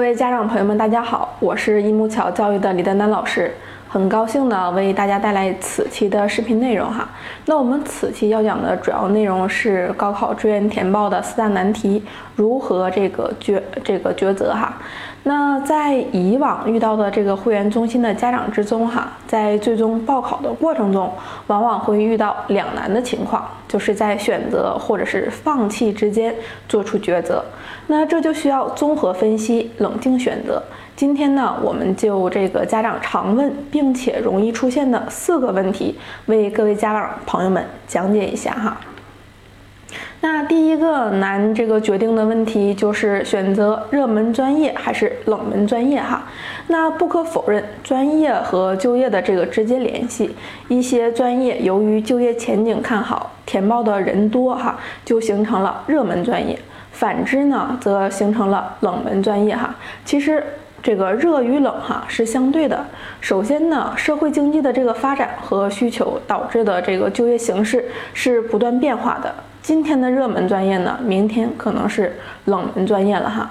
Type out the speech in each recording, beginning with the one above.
各位家长朋友们，大家好，我是一木桥教育的李丹丹老师，很高兴呢为大家带来此期的视频内容哈。那我们此期要讲的主要内容是高考志愿填报的四大难题，如何这个抉这个抉择哈。那在以往遇到的这个会员中心的家长之中哈，在最终报考的过程中，往往会遇到两难的情况，就是在选择或者是放弃之间做出抉择。那这就需要综合分析、冷静选择。今天呢，我们就这个家长常问并且容易出现的四个问题，为各位家长朋友们讲解一下哈。那第一个难这个决定的问题就是选择热门专业还是冷门专业哈。那不可否认，专业和就业的这个直接联系，一些专业由于就业前景看好，填报的人多哈，就形成了热门专业；反之呢，则形成了冷门专业哈。其实这个热与冷哈是相对的。首先呢，社会经济的这个发展和需求导致的这个就业形势是不断变化的。今天的热门专业呢，明天可能是冷门专业了哈。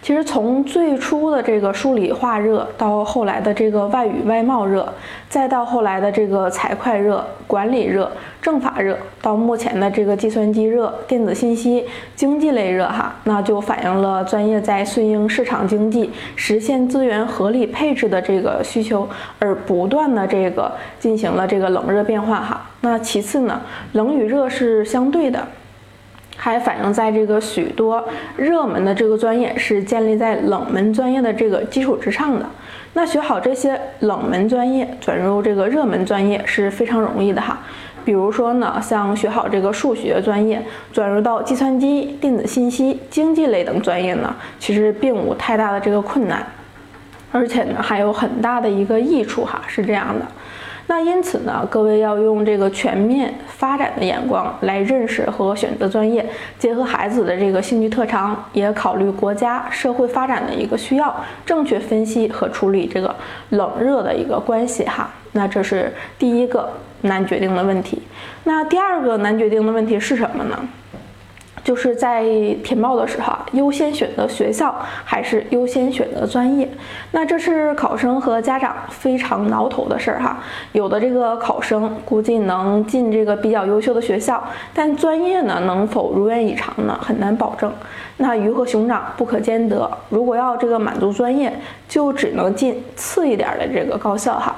其实从最初的这个数理化热，到后来的这个外语外贸热，再到后来的这个财会热、管理热、政法热，到目前的这个计算机热、电子信息、经济类热，哈，那就反映了专业在顺应市场经济、实现资源合理配置的这个需求，而不断的这个进行了这个冷热变化，哈。那其次呢，冷与热是相对的。还反映在这个许多热门的这个专业是建立在冷门专业的这个基础之上的。那学好这些冷门专业，转入这个热门专业是非常容易的哈。比如说呢，像学好这个数学专业，转入到计算机、电子信息、经济类等专业呢，其实并无太大的这个困难，而且呢还有很大的一个益处哈，是这样的。那因此呢，各位要用这个全面发展的眼光来认识和选择专业，结合孩子的这个兴趣特长，也考虑国家社会发展的一个需要，正确分析和处理这个冷热的一个关系哈。那这是第一个难决定的问题。那第二个难决定的问题是什么呢？就是在填报的时候，优先选择学校还是优先选择专业？那这是考生和家长非常挠头的事儿哈。有的这个考生估计能进这个比较优秀的学校，但专业呢能否如愿以偿呢？很难保证。那鱼和熊掌不可兼得，如果要这个满足专业，就只能进次一点的这个高校哈。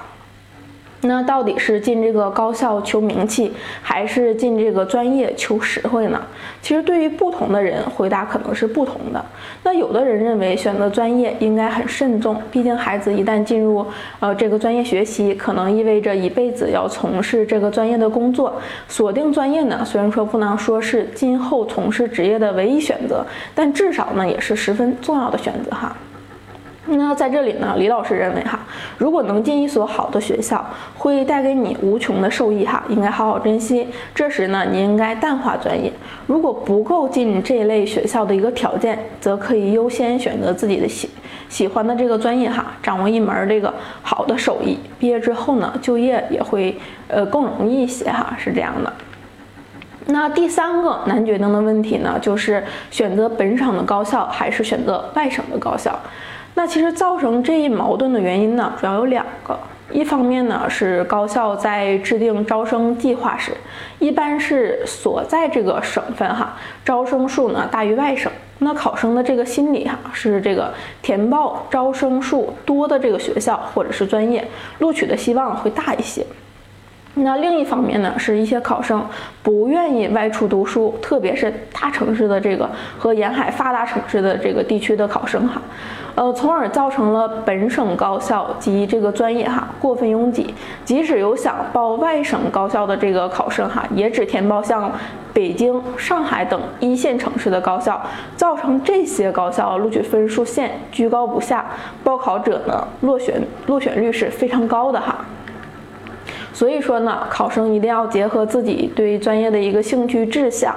那到底是进这个高校求名气，还是进这个专业求实惠呢？其实对于不同的人，回答可能是不同的。那有的人认为选择专业应该很慎重，毕竟孩子一旦进入呃这个专业学习，可能意味着一辈子要从事这个专业的工作。锁定专业呢，虽然说不能说是今后从事职业的唯一选择，但至少呢也是十分重要的选择哈。那在这里呢，李老师认为哈，如果能进一所好的学校，会带给你无穷的受益哈，应该好好珍惜。这时呢，你应该淡化专业。如果不够进这类学校的一个条件，则可以优先选择自己的喜喜欢的这个专业哈，掌握一门这个好的手艺，毕业之后呢，就业也会呃更容易一些哈，是这样的。那第三个难决定的问题呢，就是选择本省的高校还是选择外省的高校。那其实造成这一矛盾的原因呢，主要有两个。一方面呢，是高校在制定招生计划时，一般是所在这个省份哈，招生数呢大于外省。那考生的这个心理哈，是这个填报招生数多的这个学校或者是专业，录取的希望会大一些。那另一方面呢，是一些考生不愿意外出读书，特别是大城市的这个和沿海发达城市的这个地区的考生哈，呃，从而造成了本省高校及这个专业哈过分拥挤。即使有想报外省高校的这个考生哈，也只填报像北京、上海等一线城市的高校，造成这些高校录取分数线居高不下，报考者呢落选落选率是非常高的哈。所以说呢，考生一定要结合自己对专业的一个兴趣志向、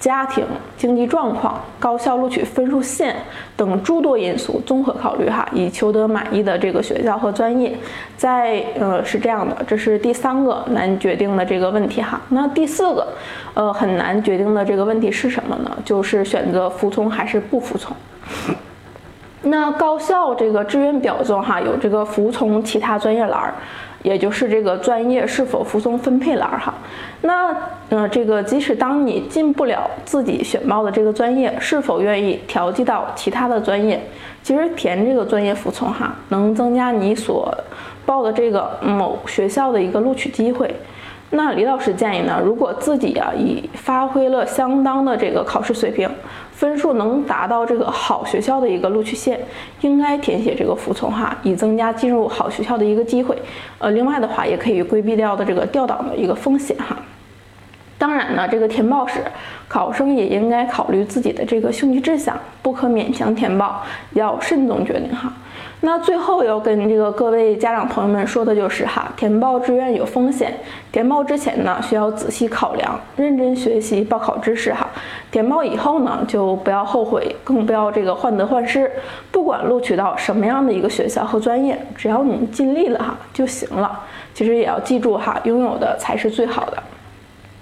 家庭经济状况、高校录取分数线等诸多因素综合考虑哈，以求得满意的这个学校和专业。在呃是这样的，这是第三个难决定的这个问题哈。那第四个，呃很难决定的这个问题是什么呢？就是选择服从还是不服从。那高校这个志愿表中哈有这个服从其他专业栏儿。也就是这个专业是否服从分配栏哈，那呃这个即使当你进不了自己选报的这个专业，是否愿意调剂到其他的专业？其实填这个专业服从哈，能增加你所报的这个某学校的一个录取机会。那李老师建议呢，如果自己啊已发挥了相当的这个考试水平，分数能达到这个好学校的一个录取线，应该填写这个服从哈，以增加进入好学校的一个机会。呃，另外的话也可以规避掉的这个调档的一个风险哈。当然呢，这个填报时，考生也应该考虑自己的这个兴趣志向，不可勉强填报，要慎重决定哈。那最后要跟这个各位家长朋友们说的就是哈，填报志愿有风险，填报之前呢需要仔细考量，认真学习报考知识哈。填报以后呢就不要后悔，更不要这个患得患失。不管录取到什么样的一个学校和专业，只要你尽力了哈就行了。其实也要记住哈，拥有的才是最好的。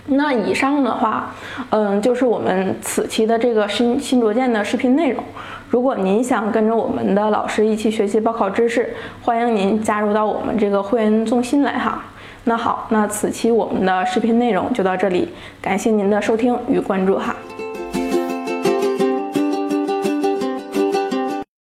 那以上的话，嗯，就是我们此期的这个新新卓见的视频内容。如果您想跟着我们的老师一起学习报考知识，欢迎您加入到我们这个会员中心来哈。那好，那此期我们的视频内容就到这里，感谢您的收听与关注哈。